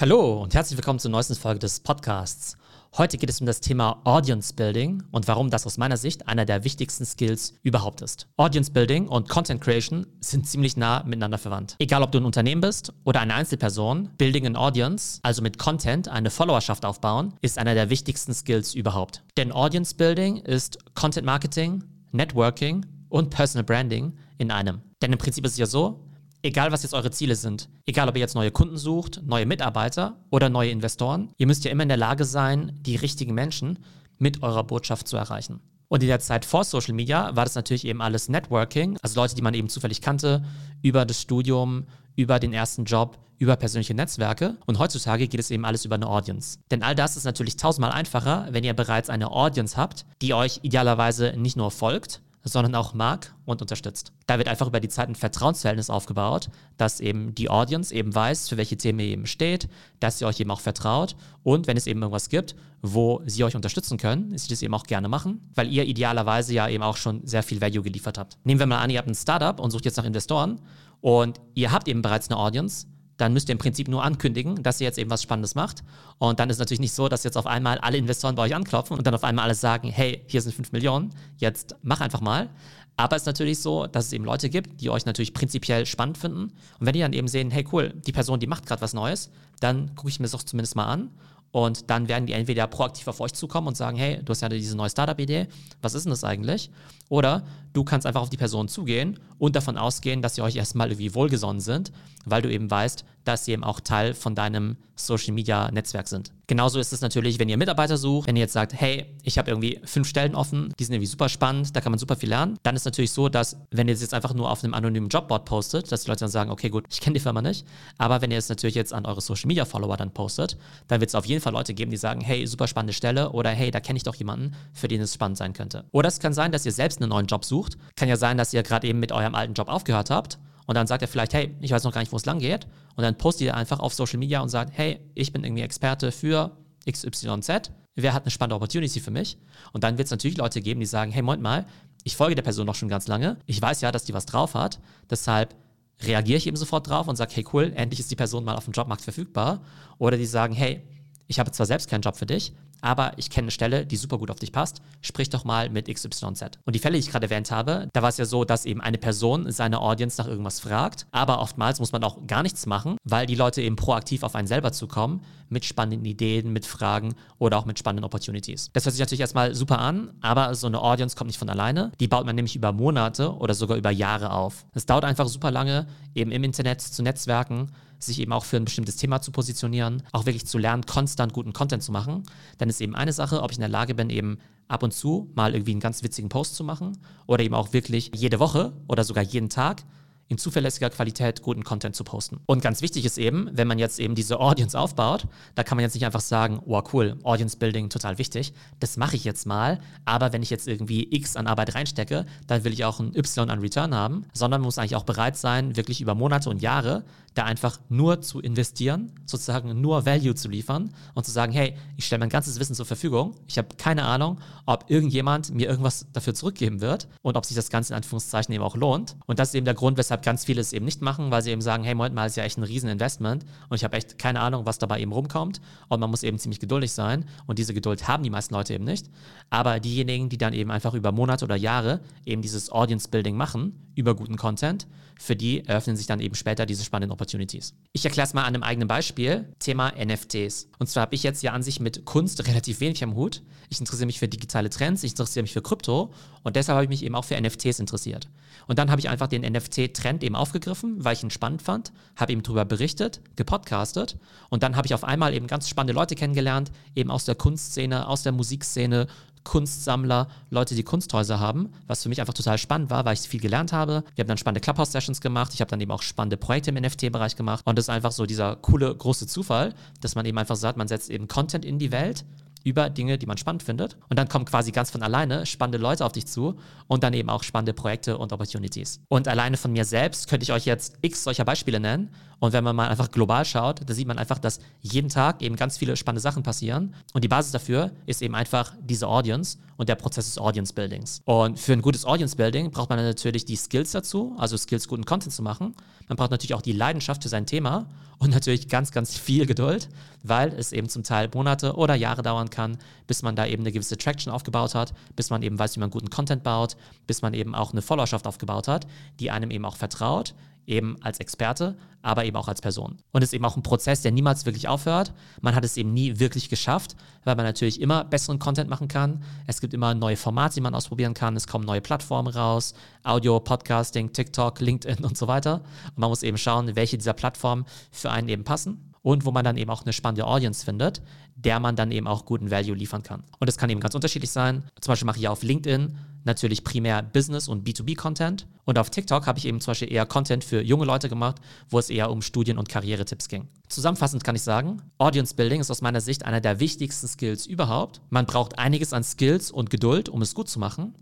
Hallo und herzlich willkommen zur neuesten Folge des Podcasts. Heute geht es um das Thema Audience Building und warum das aus meiner Sicht einer der wichtigsten Skills überhaupt ist. Audience Building und Content Creation sind ziemlich nah miteinander verwandt. Egal ob du ein Unternehmen bist oder eine Einzelperson, Building an Audience, also mit Content eine Followerschaft aufbauen, ist einer der wichtigsten Skills überhaupt. Denn Audience Building ist Content Marketing, Networking und Personal Branding in einem. Denn im Prinzip ist es ja so, egal was jetzt eure Ziele sind, egal ob ihr jetzt neue Kunden sucht, neue Mitarbeiter oder neue Investoren, ihr müsst ja immer in der Lage sein, die richtigen Menschen mit eurer Botschaft zu erreichen. Und in der Zeit vor Social Media war das natürlich eben alles Networking, also Leute, die man eben zufällig kannte, über das Studium, über den ersten Job, über persönliche Netzwerke. Und heutzutage geht es eben alles über eine Audience. Denn all das ist natürlich tausendmal einfacher, wenn ihr bereits eine Audience habt, die euch idealerweise nicht nur folgt, sondern auch mag und unterstützt. Da wird einfach über die Zeit ein Vertrauensverhältnis aufgebaut, dass eben die Audience eben weiß, für welche Themen ihr eben steht, dass sie euch eben auch vertraut und wenn es eben irgendwas gibt, wo sie euch unterstützen können, sie das eben auch gerne machen, weil ihr idealerweise ja eben auch schon sehr viel Value geliefert habt. Nehmen wir mal an, ihr habt ein Startup und sucht jetzt nach Investoren und ihr habt eben bereits eine Audience, dann müsst ihr im Prinzip nur ankündigen, dass ihr jetzt eben was Spannendes macht. Und dann ist es natürlich nicht so, dass jetzt auf einmal alle Investoren bei euch anklopfen und dann auf einmal alles sagen, hey, hier sind 5 Millionen, jetzt mach einfach mal. Aber es ist natürlich so, dass es eben Leute gibt, die euch natürlich prinzipiell spannend finden. Und wenn die dann eben sehen, hey cool, die Person, die macht gerade was Neues, dann gucke ich mir das doch zumindest mal an und dann werden die entweder proaktiv auf euch zukommen und sagen, hey, du hast ja diese neue Startup-Idee, was ist denn das eigentlich? Oder du kannst einfach auf die Person zugehen und davon ausgehen, dass sie euch erstmal irgendwie wohlgesonnen sind, weil du eben weißt, dass sie eben auch Teil von deinem Social-Media-Netzwerk sind. Genauso ist es natürlich, wenn ihr Mitarbeiter sucht, wenn ihr jetzt sagt, hey, ich habe irgendwie fünf Stellen offen, die sind irgendwie super spannend, da kann man super viel lernen, dann ist es natürlich so, dass wenn ihr es jetzt einfach nur auf einem anonymen Jobboard postet, dass die Leute dann sagen, okay, gut, ich kenne die Firma nicht, aber wenn ihr es natürlich jetzt an eure Social-Media-Follower dann postet, dann wird es auf jeden Fall Leute geben, die sagen, hey, super spannende Stelle oder hey, da kenne ich doch jemanden, für den es spannend sein könnte. Oder es kann sein, dass ihr selbst einen neuen Job sucht, kann ja sein, dass ihr gerade eben mit eurem alten Job aufgehört habt und dann sagt er vielleicht, hey, ich weiß noch gar nicht, wo es lang geht. Und dann postet ihr einfach auf Social Media und sagt, hey, ich bin irgendwie Experte für XYZ. Wer hat eine spannende Opportunity für mich? Und dann wird es natürlich Leute geben, die sagen, hey, Moment mal, ich folge der Person noch schon ganz lange. Ich weiß ja, dass die was drauf hat. Deshalb reagiere ich eben sofort drauf und sage, hey, cool, endlich ist die Person mal auf dem Jobmarkt verfügbar. Oder die sagen, hey, ich habe zwar selbst keinen Job für dich, aber ich kenne eine Stelle, die super gut auf dich passt. Sprich doch mal mit XYZ. Und die Fälle, die ich gerade erwähnt habe, da war es ja so, dass eben eine Person seine Audience nach irgendwas fragt, aber oftmals muss man auch gar nichts machen, weil die Leute eben proaktiv auf einen selber zukommen, mit spannenden Ideen, mit Fragen oder auch mit spannenden Opportunities. Das hört sich natürlich erstmal super an, aber so eine Audience kommt nicht von alleine. Die baut man nämlich über Monate oder sogar über Jahre auf. Es dauert einfach super lange, eben im Internet zu netzwerken, sich eben auch für ein bestimmtes Thema zu positionieren, auch wirklich zu lernen, konstant guten Content zu machen. Dann ist eben eine Sache, ob ich in der Lage bin, eben ab und zu mal irgendwie einen ganz witzigen Post zu machen oder eben auch wirklich jede Woche oder sogar jeden Tag in zuverlässiger Qualität guten Content zu posten. Und ganz wichtig ist eben, wenn man jetzt eben diese Audience aufbaut, da kann man jetzt nicht einfach sagen, oh cool, Audience Building total wichtig, das mache ich jetzt mal, aber wenn ich jetzt irgendwie X an Arbeit reinstecke, dann will ich auch ein Y an Return haben, sondern man muss eigentlich auch bereit sein, wirklich über Monate und Jahre da einfach nur zu investieren, sozusagen nur Value zu liefern und zu sagen, hey, ich stelle mein ganzes Wissen zur Verfügung, ich habe keine Ahnung, ob irgendjemand mir irgendwas dafür zurückgeben wird und ob sich das Ganze in Anführungszeichen eben auch lohnt. Und das ist eben der Grund, weshalb ganz viele es eben nicht machen, weil sie eben sagen, hey, Moment mal, ist ja echt ein Rieseninvestment und ich habe echt keine Ahnung, was dabei eben rumkommt und man muss eben ziemlich geduldig sein und diese Geduld haben die meisten Leute eben nicht. Aber diejenigen, die dann eben einfach über Monate oder Jahre eben dieses Audience Building machen, über guten Content, für die eröffnen sich dann eben später diese spannenden Opportunities. Ich erkläre es mal an einem eigenen Beispiel, Thema NFTs. Und zwar habe ich jetzt ja an sich mit Kunst relativ wenig am Hut. Ich interessiere mich für digitale Trends, ich interessiere mich für Krypto und deshalb habe ich mich eben auch für NFTs interessiert. Und dann habe ich einfach den NFT-Trend eben aufgegriffen, weil ich ihn spannend fand, habe eben darüber berichtet, gepodcastet und dann habe ich auf einmal eben ganz spannende Leute kennengelernt, eben aus der Kunstszene, aus der Musikszene, Kunstsammler, Leute, die Kunsthäuser haben, was für mich einfach total spannend war, weil ich viel gelernt habe. Wir haben dann spannende Clubhouse-Sessions gemacht, ich habe dann eben auch spannende Projekte im NFT-Bereich gemacht und das ist einfach so dieser coole, große Zufall, dass man eben einfach sagt, man setzt eben Content in die Welt über Dinge, die man spannend findet. Und dann kommen quasi ganz von alleine spannende Leute auf dich zu und dann eben auch spannende Projekte und Opportunities. Und alleine von mir selbst könnte ich euch jetzt x solcher Beispiele nennen. Und wenn man mal einfach global schaut, da sieht man einfach, dass jeden Tag eben ganz viele spannende Sachen passieren. Und die Basis dafür ist eben einfach diese Audience und der Prozess des Audience Buildings. Und für ein gutes Audience Building braucht man natürlich die Skills dazu, also Skills, guten Content zu machen. Man braucht natürlich auch die Leidenschaft für sein Thema und natürlich ganz, ganz viel Geduld, weil es eben zum Teil Monate oder Jahre dauern kann, bis man da eben eine gewisse Traction aufgebaut hat, bis man eben weiß, wie man guten Content baut, bis man eben auch eine Followerschaft aufgebaut hat, die einem eben auch vertraut, eben als Experte, aber eben auch als Person. Und es ist eben auch ein Prozess, der niemals wirklich aufhört. Man hat es eben nie wirklich geschafft, weil man natürlich immer besseren Content machen kann. Es gibt immer neue Formate, die man ausprobieren kann. Es kommen neue Plattformen raus, Audio, Podcasting, TikTok, LinkedIn und so weiter. Und man muss eben schauen, welche dieser Plattformen für einen eben passen und wo man dann eben auch eine spannende Audience findet, der man dann eben auch guten Value liefern kann. Und das kann eben ganz unterschiedlich sein. Zum Beispiel mache ich auf LinkedIn natürlich primär Business- und B2B-Content. Und auf TikTok habe ich eben zum Beispiel eher Content für junge Leute gemacht, wo es eher um Studien- und Karrieretipps ging. Zusammenfassend kann ich sagen, Audience Building ist aus meiner Sicht einer der wichtigsten Skills überhaupt. Man braucht einiges an Skills und Geduld, um es gut zu machen.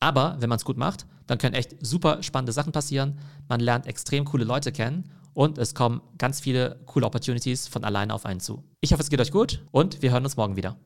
Aber wenn man es gut macht, dann können echt super spannende Sachen passieren. Man lernt extrem coole Leute kennen und es kommen ganz viele coole Opportunities von alleine auf einen zu. Ich hoffe, es geht euch gut und wir hören uns morgen wieder.